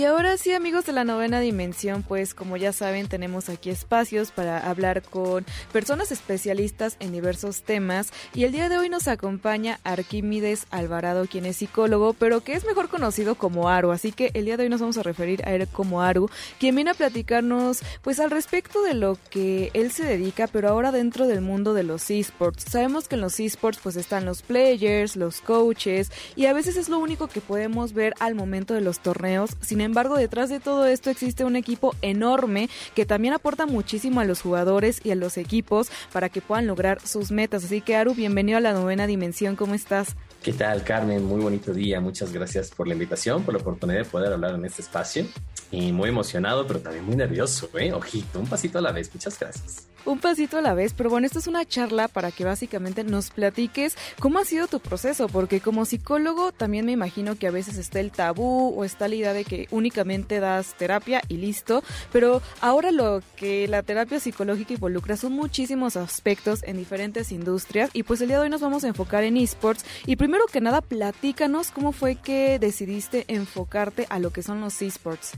Y ahora sí, amigos de la novena dimensión, pues como ya saben, tenemos aquí espacios para hablar con personas especialistas en diversos temas. Y el día de hoy nos acompaña Arquímedes Alvarado, quien es psicólogo, pero que es mejor conocido como Aru. Así que el día de hoy nos vamos a referir a él como Aru, quien viene a platicarnos pues al respecto de lo que él se dedica, pero ahora dentro del mundo de los esports. Sabemos que en los esports pues están los players, los coaches, y a veces es lo único que podemos ver al momento de los torneos. Sin embargo, detrás de todo esto existe un equipo enorme que también aporta muchísimo a los jugadores y a los equipos para que puedan lograr sus metas. Así que, Aru, bienvenido a la novena dimensión. ¿Cómo estás? ¿Qué tal, Carmen? Muy bonito día. Muchas gracias por la invitación, por la oportunidad de poder hablar en este espacio. Y muy emocionado, pero también muy nervioso, ¿eh? Ojito, un pasito a la vez. Muchas gracias. Un pasito a la vez, pero bueno, esto es una charla para que básicamente nos platiques cómo ha sido tu proceso, porque como psicólogo también me imagino que a veces está el tabú o está la idea de que únicamente das terapia y listo, pero ahora lo que la terapia psicológica involucra son muchísimos aspectos en diferentes industrias y pues el día de hoy nos vamos a enfocar en esports y primero que nada platícanos cómo fue que decidiste enfocarte a lo que son los esports.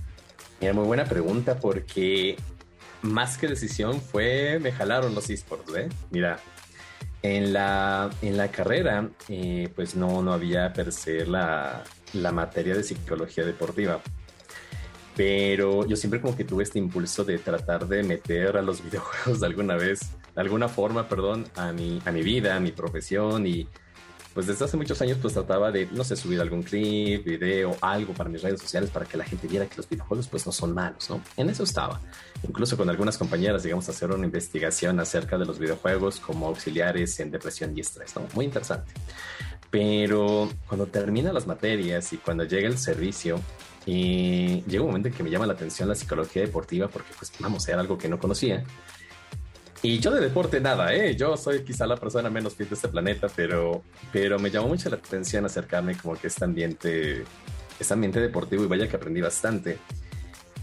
Mira, muy buena pregunta porque más que decisión fue, me jalaron los esports, ¿eh? Mira, en la, en la carrera, eh, pues no, no había per se la, la materia de psicología deportiva. Pero yo siempre como que tuve este impulso de tratar de meter a los videojuegos de alguna vez, de alguna forma, perdón, a mi, a mi vida, a mi profesión y pues desde hace muchos años pues trataba de, no sé, subir algún clip, video, algo para mis redes sociales para que la gente viera que los videojuegos pues no son malos, ¿no? En eso estaba. Incluso con algunas compañeras llegamos a hacer una investigación acerca de los videojuegos como auxiliares en depresión y estrés, ¿no? Muy interesante. Pero cuando termina las materias y cuando llega el servicio, y llega un momento en que me llama la atención la psicología deportiva porque pues vamos, era algo que no conocía y yo de deporte nada, ¿eh? Yo soy quizá la persona menos fit de este planeta, pero, pero me llamó mucho la atención acercarme como que este ambiente, este ambiente deportivo y vaya que aprendí bastante.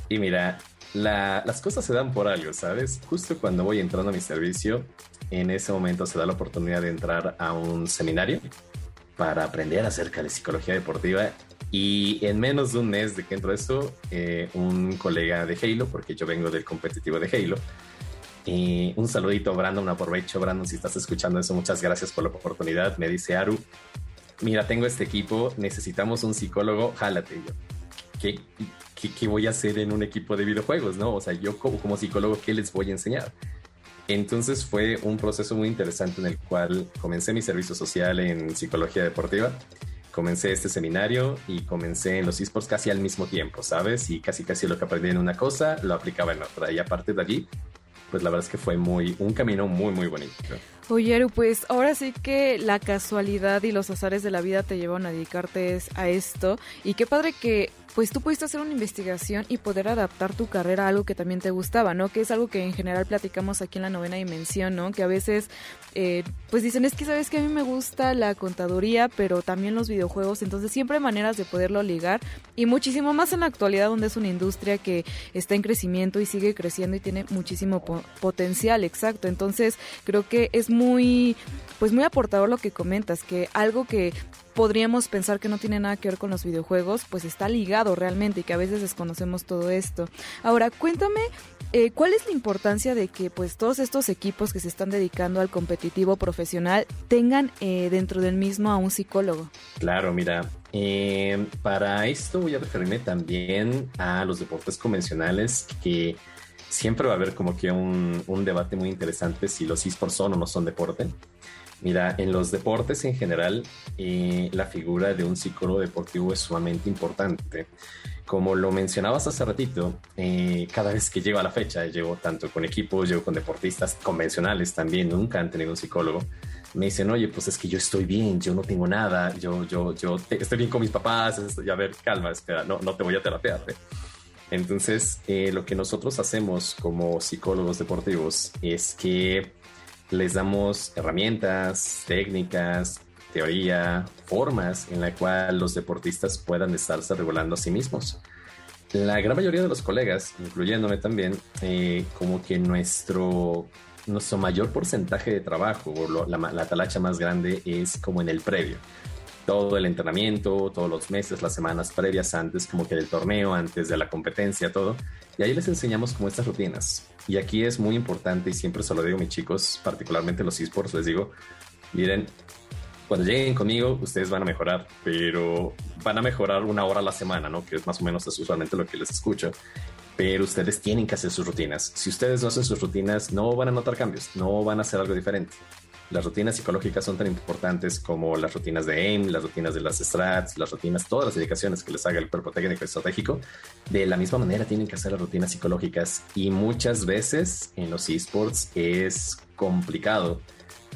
Y mira, las cosas se dan por algo, ¿sabes? Justo cuando voy entrando a mi servicio, en ese momento se da la oportunidad de entrar a un seminario para aprender acerca de psicología deportiva. Y en menos de un mes de que entro a eso, eh, un colega de Halo, porque yo vengo del competitivo de Halo, y un saludito, Brandon, aprovecho, Brandon, si estás escuchando eso, muchas gracias por la oportunidad. Me dice Aru, mira, tengo este equipo, necesitamos un psicólogo, jálate. yo, ¿qué, qué, voy a hacer en un equipo de videojuegos? ¿no? O sea, yo como, como psicólogo, ¿qué les voy a enseñar? Entonces fue un proceso muy interesante en el cual comencé mi servicio social en psicología deportiva, comencé este seminario y comencé en los esports casi al mismo tiempo, ¿sabes? Y casi casi lo que aprendí en una cosa lo aplicaba en otra. Y a partir de allí pues la verdad es que fue muy, un camino muy, muy bonito. Oye, pues ahora sí que la casualidad y los azares de la vida te llevan a dedicarte a esto. Y qué padre que pues tú pudiste hacer una investigación y poder adaptar tu carrera a algo que también te gustaba, ¿no? Que es algo que en general platicamos aquí en la novena dimensión, ¿no? Que a veces, eh, pues dicen, es que sabes que a mí me gusta la contaduría, pero también los videojuegos, entonces siempre hay maneras de poderlo ligar y muchísimo más en la actualidad donde es una industria que está en crecimiento y sigue creciendo y tiene muchísimo potencial, exacto. Entonces creo que es muy, pues muy aportador lo que comentas, que algo que podríamos pensar que no tiene nada que ver con los videojuegos, pues está ligado realmente y que a veces desconocemos todo esto. Ahora, cuéntame eh, ¿Cuál es la importancia de que pues todos estos equipos que se están dedicando al competitivo profesional tengan eh, dentro del mismo a un psicólogo? Claro, mira, eh, para esto voy a referirme también a los deportes convencionales que siempre va a haber como que un, un debate muy interesante si los esports son o no son deporte. Mira, en los deportes en general, eh, la figura de un psicólogo deportivo es sumamente importante. Como lo mencionabas hace ratito, eh, cada vez que llego a la fecha, llevo tanto con equipos, llevo con deportistas convencionales también, nunca han tenido un psicólogo. me dicen, oye, pues es que yo estoy bien, yo no tengo nada, yo, yo, yo estoy bien con mis papás, y a ver, calma, espera, no, no te voy a terapear. ¿eh? Entonces, eh, lo que nosotros hacemos como psicólogos deportivos es que les damos herramientas, técnicas, teoría, formas en la cual los deportistas puedan estarse regulando a sí mismos. La gran mayoría de los colegas, incluyéndome también, eh, como que nuestro, nuestro mayor porcentaje de trabajo, o la, la talacha más grande, es como en el previo todo el entrenamiento, todos los meses, las semanas previas antes como que del torneo, antes de la competencia, todo. Y ahí les enseñamos como estas rutinas. Y aquí es muy importante y siempre se lo digo a mis chicos, particularmente los esports, les digo, miren, cuando lleguen conmigo, ustedes van a mejorar, pero van a mejorar una hora a la semana, ¿no? Que es más o menos usualmente lo que les escucho. Pero ustedes tienen que hacer sus rutinas. Si ustedes no hacen sus rutinas, no van a notar cambios, no van a hacer algo diferente. Las rutinas psicológicas son tan importantes como las rutinas de AIM, las rutinas de las strats, las rutinas, todas las indicaciones que les haga el cuerpo técnico estratégico. De la misma manera tienen que hacer las rutinas psicológicas y muchas veces en los esports es complicado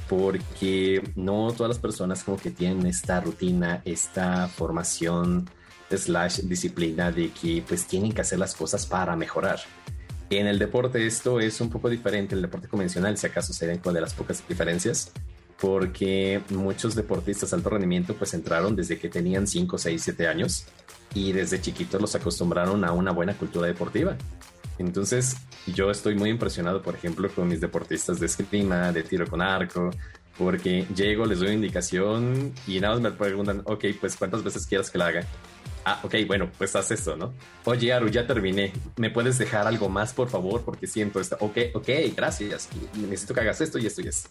porque no todas las personas como que tienen esta rutina, esta formación slash disciplina de que pues tienen que hacer las cosas para mejorar. En el deporte esto es un poco diferente, el deporte convencional, si acaso serían una de las pocas diferencias, porque muchos deportistas de alto rendimiento pues entraron desde que tenían 5, 6, 7 años y desde chiquitos los acostumbraron a una buena cultura deportiva. Entonces yo estoy muy impresionado, por ejemplo, con mis deportistas de esgrima, de tiro con arco, porque llego, les doy indicación y nada más me preguntan, ok, pues cuántas veces quieras que la haga ah, ok, bueno, pues haz eso, ¿no? Oye, Aru, ya terminé. ¿Me puedes dejar algo más, por favor? Porque siento esto. Ok, ok, gracias. Necesito que hagas esto y esto y eso.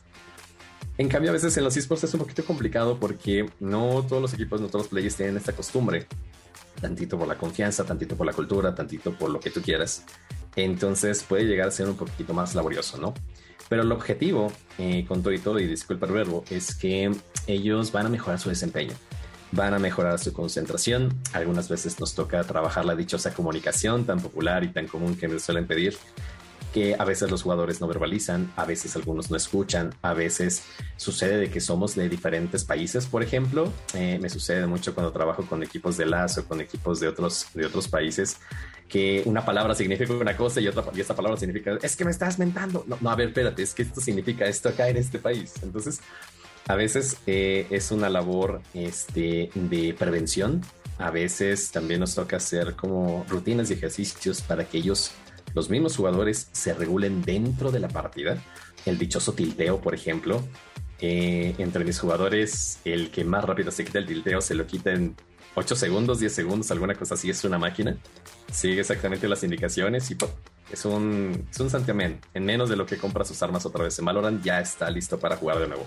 En cambio, a veces en los esports es un poquito complicado porque no todos los equipos, no todos los players tienen esta costumbre. Tantito por la confianza, tantito por la cultura, tantito por lo que tú quieras. Entonces puede llegar a ser un poquito más laborioso, ¿no? Pero el objetivo, eh, con todo y todo, y disculpa el verbo, es que ellos van a mejorar su desempeño van a mejorar su concentración. Algunas veces nos toca trabajar la dichosa comunicación tan popular y tan común que me suelen pedir que a veces los jugadores no verbalizan, a veces algunos no escuchan, a veces sucede de que somos de diferentes países, por ejemplo, eh, me sucede mucho cuando trabajo con equipos de lazo, con equipos de otros, de otros países, que una palabra significa una cosa y otra y esta palabra significa, es que me estás mentando. No, no, a ver, espérate, es que esto significa esto acá en este país. Entonces, a veces eh, es una labor este, de prevención, a veces también nos toca hacer como rutinas y ejercicios para que ellos, los mismos jugadores, se regulen dentro de la partida. El dichoso tilteo, por ejemplo, eh, entre mis jugadores, el que más rápido se quita el tilteo se lo quita en 8 segundos, 10 segundos, alguna cosa así, es una máquina. Sigue exactamente las indicaciones y es un, es un santiamén. En menos de lo que compra sus armas otra vez en Valorant, ya está listo para jugar de nuevo.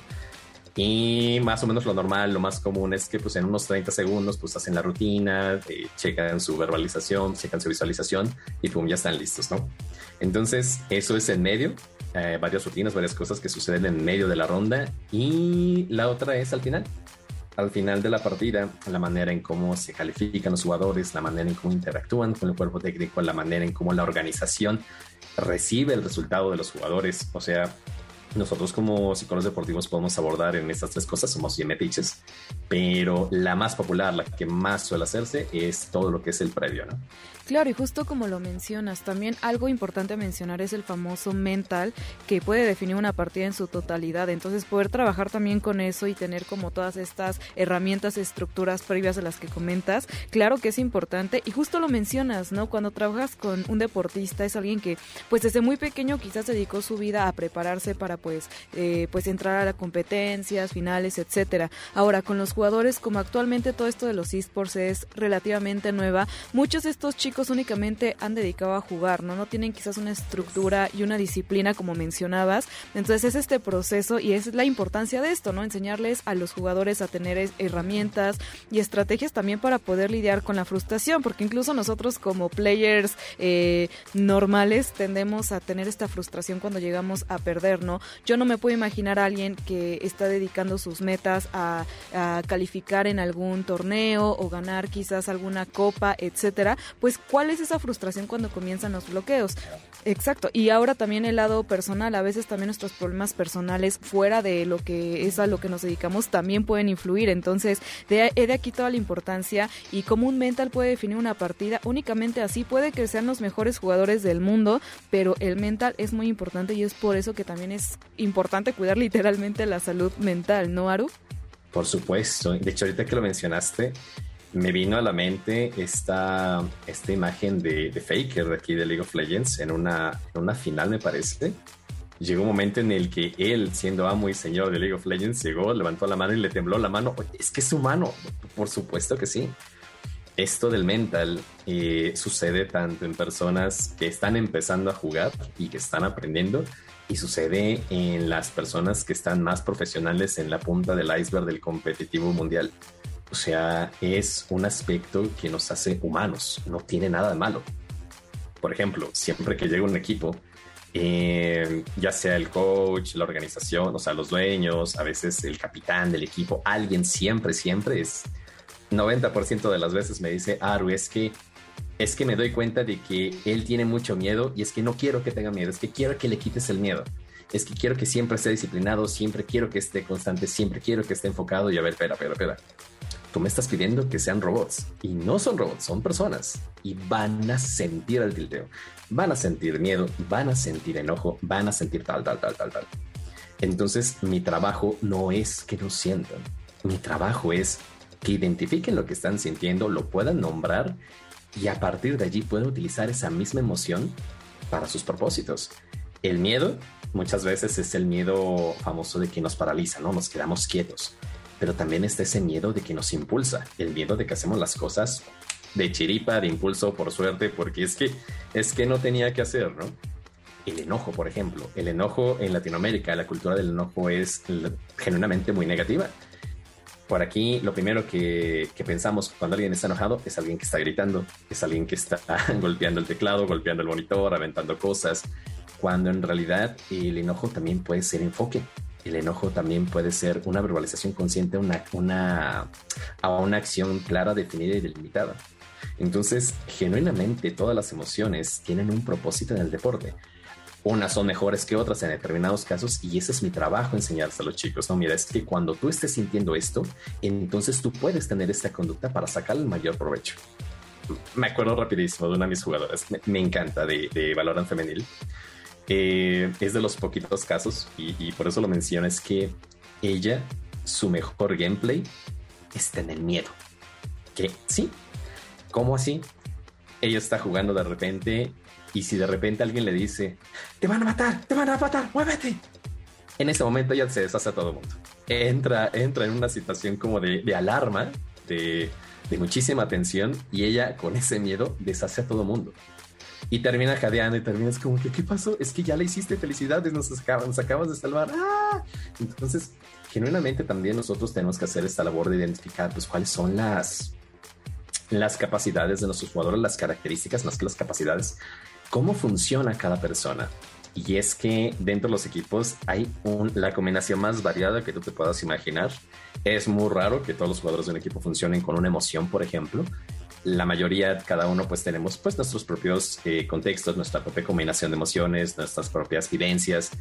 Y más o menos lo normal, lo más común es que pues en unos 30 segundos pues hacen la rutina, eh, checan su verbalización, checan su visualización y pum, ya están listos, ¿no? Entonces eso es en medio, eh, varias rutinas, varias cosas que suceden en medio de la ronda y la otra es al final. Al final de la partida, la manera en cómo se califican los jugadores, la manera en cómo interactúan con el cuerpo técnico, la manera en cómo la organización recibe el resultado de los jugadores. O sea, nosotros como psicólogos deportivos podemos abordar en estas tres cosas, somos bien pero la más popular, la que más suele hacerse es todo lo que es el previo, ¿no? Claro, y justo como lo mencionas, también algo importante mencionar es el famoso mental que puede definir una partida en su totalidad. Entonces, poder trabajar también con eso y tener como todas estas herramientas, estructuras previas a las que comentas, claro que es importante. Y justo lo mencionas, ¿no? Cuando trabajas con un deportista es alguien que, pues desde muy pequeño quizás dedicó su vida a prepararse para, pues, eh, pues entrar a las competencias, finales, etcétera. Ahora, con los jugadores, como actualmente todo esto de los esports es relativamente nueva, muchos de estos chicos únicamente han dedicado a jugar, ¿no? No tienen quizás una estructura y una disciplina como mencionabas. Entonces es este proceso y es la importancia de esto, ¿no? Enseñarles a los jugadores a tener herramientas y estrategias también para poder lidiar con la frustración, porque incluso nosotros como players eh, normales tendemos a tener esta frustración cuando llegamos a perder, ¿no? yo no me puedo imaginar a alguien que está dedicando sus metas a, a calificar en algún torneo o ganar quizás alguna copa, etcétera, pues cuál es esa frustración cuando comienzan los bloqueos. Exacto, y ahora también el lado personal, a veces también nuestros problemas personales fuera de lo que es a lo que nos dedicamos también pueden influir, entonces de, de aquí toda la importancia y cómo un mental puede definir una partida, únicamente así puede que sean los mejores jugadores del mundo, pero el mental es muy importante y es por eso que también es importante cuidar literalmente la salud mental, ¿no, Aru? Por supuesto, de hecho ahorita que lo mencionaste, me vino a la mente esta, esta imagen de, Faker de aquí de League of Legends en una, en una final, me parece. Llegó un momento en el que él, siendo amo y señor de League of Legends, llegó, levantó la mano y le tembló la mano. Es que es humano, por supuesto que sí. Esto del mental eh, sucede tanto en personas que están empezando a jugar y que están aprendiendo, y sucede en las personas que están más profesionales en la punta del iceberg del competitivo mundial. O sea, es un aspecto que nos hace humanos, no tiene nada de malo. Por ejemplo, siempre que llega un equipo, eh, ya sea el coach, la organización, o sea, los dueños, a veces el capitán del equipo, alguien siempre, siempre es 90% de las veces me dice, Aru, es que es que me doy cuenta de que él tiene mucho miedo y es que no quiero que tenga miedo, es que quiero que le quites el miedo. Es que quiero que siempre esté disciplinado, siempre quiero que esté constante, siempre quiero que esté enfocado y a ver, espera, espera, espera tú me estás pidiendo que sean robots y no son robots, son personas y van a sentir el tilteo, van a sentir miedo, van a sentir enojo, van a sentir tal, tal, tal, tal, tal. Entonces mi trabajo no es que no sientan, mi trabajo es que identifiquen lo que están sintiendo, lo puedan nombrar y a partir de allí puedan utilizar esa misma emoción para sus propósitos. El miedo muchas veces es el miedo famoso de que nos paraliza, ¿no? Nos quedamos quietos pero también está ese miedo de que nos impulsa, el miedo de que hacemos las cosas de chiripa, de impulso, por suerte, porque es que es que no tenía que hacer, ¿no? El enojo, por ejemplo, el enojo en Latinoamérica, la cultura del enojo es genuinamente muy negativa. Por aquí, lo primero que, que, pensamos cuando alguien está enojado es alguien que está gritando, es alguien que está golpeando el teclado, golpeando el monitor, aventando cosas, cuando en realidad el enojo también puede ser enfoque, el enojo también puede ser una verbalización consciente una, una, a una acción clara, definida y delimitada. Entonces, genuinamente todas las emociones tienen un propósito en el deporte. Unas son mejores que otras en determinados casos y ese es mi trabajo enseñarse a los chicos. No, mira, es que cuando tú estés sintiendo esto, entonces tú puedes tener esta conducta para sacar el mayor provecho. Me acuerdo rapidísimo de una de mis jugadoras, me, encanta, de, de Valorant Femenil eh, es de los poquitos casos y, por eso lo menciono, es que ella, su mejor gameplay está en el miedo. Que sí, ¿cómo así? Ella está jugando de repente y si de repente alguien le dice, te van a matar, te van a matar, muévete. En ese momento ella se deshace a todo el mundo. Entra, entra en una situación como de, alarma, de, de muchísima tensión y ella con ese miedo deshace a todo mundo y termina jadeando y terminas como que, ¿qué pasó? Es que ya le hiciste felicidades, nos, nos acabas de salvar. ¡Ah! Entonces, genuinamente también nosotros tenemos que hacer esta labor de identificar pues cuáles son las, las capacidades de nuestros jugadores, las características más que las capacidades, cómo funciona cada persona. Y es que dentro de los equipos hay un, la combinación más variada que tú te puedas imaginar. Es muy raro que todos los jugadores de un equipo funcionen con una emoción, por ejemplo la mayoría, cada uno, pues tenemos pues nuestros propios eh, contextos, nuestra propia combinación de emociones, nuestras propias vivencias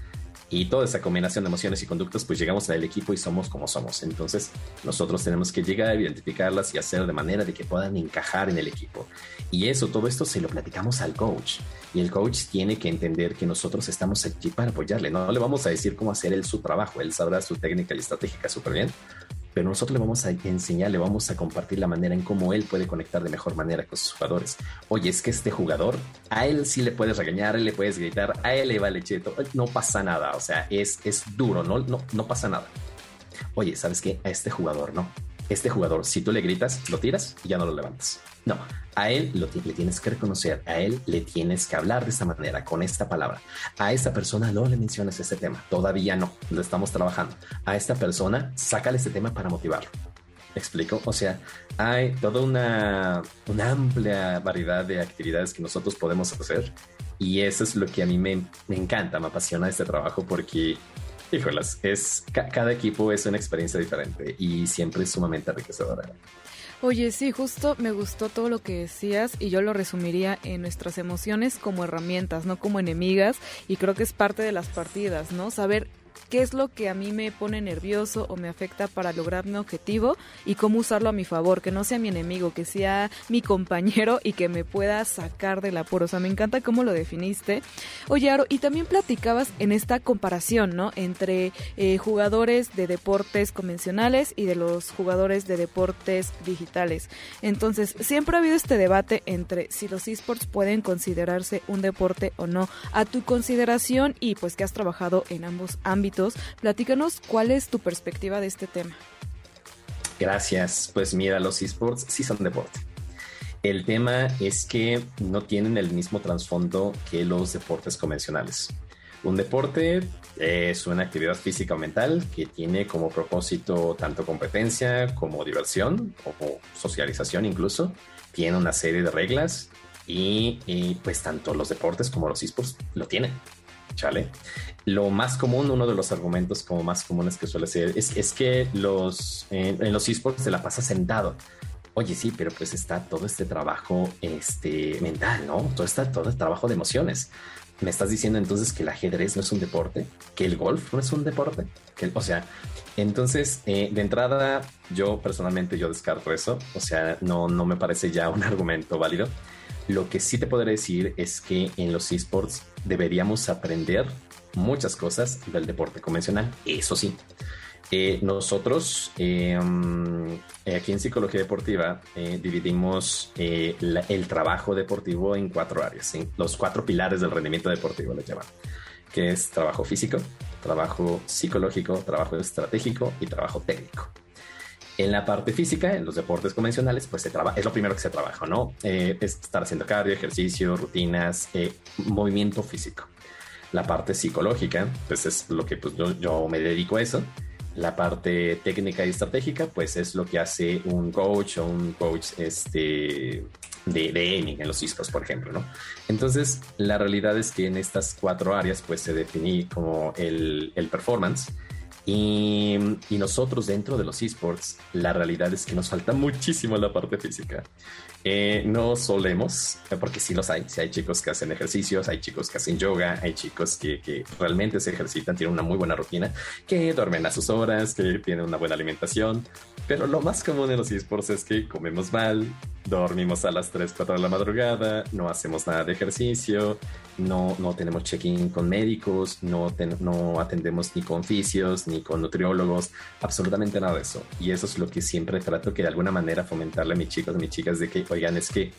y toda esa combinación de emociones y conductas, pues llegamos al equipo y somos como somos. Entonces, nosotros tenemos que llegar a identificarlas y hacer de manera de que puedan encajar en el equipo. Y eso, todo esto se lo platicamos al coach. Y el coach tiene que entender que nosotros estamos aquí para apoyarle. No le vamos a decir cómo hacer él su trabajo. Él sabrá su técnica y estratégica súper bien pero nosotros le vamos a enseñar, le vamos a compartir la manera en cómo él puede conectar de mejor manera con sus jugadores. Oye, es que este jugador, a él sí le puedes regañar, le puedes gritar, a él le vale cheto, no pasa nada, o sea, es, es duro, no, no, no pasa nada. Oye, ¿sabes qué? A este jugador no este jugador, si tú le gritas, lo tiras y ya no lo levantas. No, a él lo, le tienes que reconocer, a él le tienes que hablar de esta manera, con esta palabra. A esta persona no le menciones este tema, todavía no, lo estamos trabajando. A esta persona, sácale este tema para motivarlo. ¿Me explico? O sea, hay toda una, amplia variedad de actividades que nosotros podemos hacer y eso es lo que a mí me, me encanta, me apasiona este trabajo porque híjolas, es, cada equipo es una experiencia diferente y siempre es sumamente enriquecedora. Oye, sí, justo me gustó todo lo que decías y yo lo resumiría en nuestras emociones como herramientas, no como enemigas, y creo que es parte de las partidas, ¿no? Saber qué es lo que a mí me pone nervioso o me afecta para lograr mi objetivo y cómo usarlo a mi favor, que no sea mi enemigo, que sea mi compañero y que me pueda sacar del apuro. O sea, me encanta cómo lo definiste. Oye, Aro, y también platicabas en esta comparación, ¿no? Entre eh, jugadores de deportes convencionales y de los jugadores de deportes digitales. Entonces, siempre ha habido este debate entre si los esports pueden considerarse un deporte o no. A tu consideración y pues que has trabajado en ambos ámbitos Platícanos cuál es tu perspectiva de este tema. Gracias. Pues mira, los esports sí son deporte. El tema es que no tienen el mismo trasfondo que los deportes convencionales. Un deporte es una actividad física o mental que tiene como propósito tanto competencia como diversión o socialización incluso. Tiene una serie de reglas y, y pues tanto los deportes como los esports lo tienen. ¿Chale? Lo más común, uno de los argumentos como más comunes que suele ser, es, que los, en los esports se la pasa sentado. Oye, sí, pero pues está todo este trabajo este, mental, ¿no? Todo, está, todo el trabajo de emociones. ¿Me estás diciendo entonces que el ajedrez no es un deporte? ¿Que el golf no es un deporte? Que, o sea, entonces, eh, de entrada, yo personalmente yo descarto eso. O sea, no, no me parece ya un argumento válido. Lo que sí te podré decir es que en los esports deberíamos aprender muchas cosas del deporte convencional. Eso sí, eh, nosotros em, eh, aquí en Psicología Deportiva eh, dividimos el trabajo deportivo en cuatro áreas, los cuatro pilares del rendimiento deportivo, le llaman, que es trabajo físico, trabajo psicológico, trabajo estratégico y trabajo técnico. En la parte física, en los deportes convencionales, pues se trabaja, es lo primero que se trabaja, ¿no? Eh, es estar haciendo cardio, ejercicio, rutinas, eh, movimiento físico. La parte psicológica, pues es lo que pues, yo, me dedico a eso. La parte técnica y estratégica, pues es lo que hace un coach o un coach este, de, de aiming en los esports, por ejemplo, ¿no? Entonces, la realidad es que en estas cuatro áreas, pues se definí como el, el performance, y, nosotros dentro de los esports, la realidad es que nos falta muchísimo la parte física. Eh, no solemos, porque sí los hay, sí hay chicos que hacen ejercicios, hay chicos que hacen yoga, hay chicos que, que realmente se ejercitan, tienen una muy buena rutina, que duermen a sus horas, que tienen una buena alimentación, pero lo más común en los esports es que comemos mal, dormimos a las 3, 4 de la madrugada, no hacemos nada de ejercicio, no, no tenemos check-in con médicos, no, no atendemos ni con fisios, ni con nutriólogos, absolutamente nada de eso. Y eso es lo que siempre trato que de alguna manera fomentarle a mis chicos, a mis chicas, de que, oigan, es que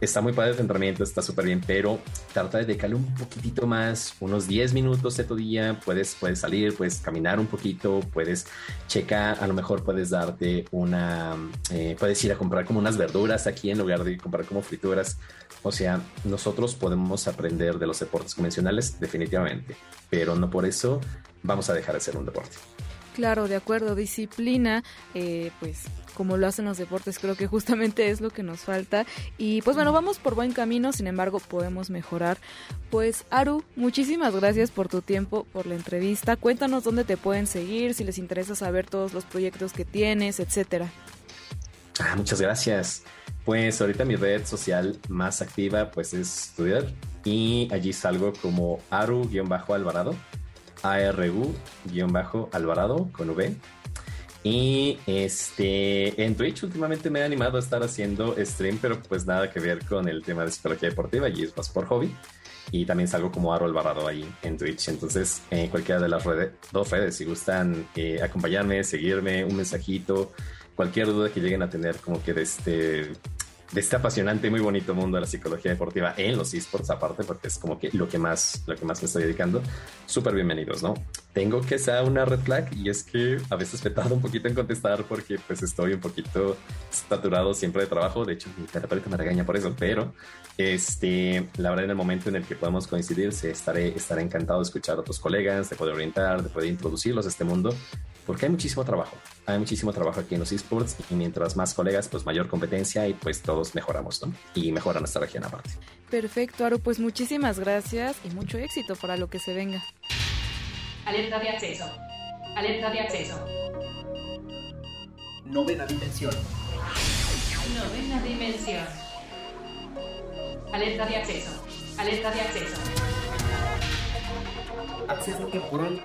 está muy padre el entrenamiento, está súper bien, pero trata de dedicarle un poquitito más, unos 10 minutos de tu día, puedes, puedes salir, puedes caminar un poquito, puedes checar, a lo mejor puedes darte una, eh, puedes ir a comprar como unas verduras aquí en lugar de comprar como frituras. O sea, nosotros podemos aprender de los deportes convencionales definitivamente, pero no por eso vamos a dejar de ser un deporte. Claro, de acuerdo, disciplina, eh, pues como lo hacen los deportes, creo que justamente es lo que nos falta. Y pues bueno, vamos por buen camino, sin embargo, podemos mejorar. Pues Aru, muchísimas gracias por tu tiempo, por la entrevista. Cuéntanos dónde te pueden seguir, si les interesa saber todos los proyectos que tienes, etcétera. Ah, muchas gracias. Pues ahorita mi red social más activa pues es estudiar y allí salgo como Aru-Alvarado ARU-Alvarado con V. Y este, en Twitch últimamente me he animado a estar haciendo stream, pero pues nada que ver con el tema de psicología deportiva y es más por hobby. Y también salgo como Aro Alvarado ahí en Twitch. Entonces, en cualquiera de las redes, dos redes, si gustan eh, acompañarme, seguirme, un mensajito, cualquier duda que lleguen a tener como que de este de este apasionante y muy bonito mundo de la psicología deportiva en los esports aparte porque es como que lo que más lo que más me estoy dedicando súper bienvenidos no tengo que ser una red flag y es que a veces he tardado un poquito en contestar porque pues estoy un poquito saturado siempre de trabajo. De hecho mi terapeuta me regaña por eso pero este la verdad en el momento en el que podamos coincidir estaré estaré encantado de escuchar a otros colegas de poder orientar de poder introducirlos a este mundo porque hay muchísimo trabajo, hay muchísimo trabajo aquí en los esports y mientras más colegas, pues mayor competencia y pues todos mejoramos, ¿no? Y mejora nuestra región aparte. Perfecto, Aro, pues muchísimas gracias y mucho éxito para lo que se venga. Alerta de acceso. Alerta de acceso. Novena dimensión. Novena dimensión. Alerta de acceso. Alerta de acceso. Acceso temporal.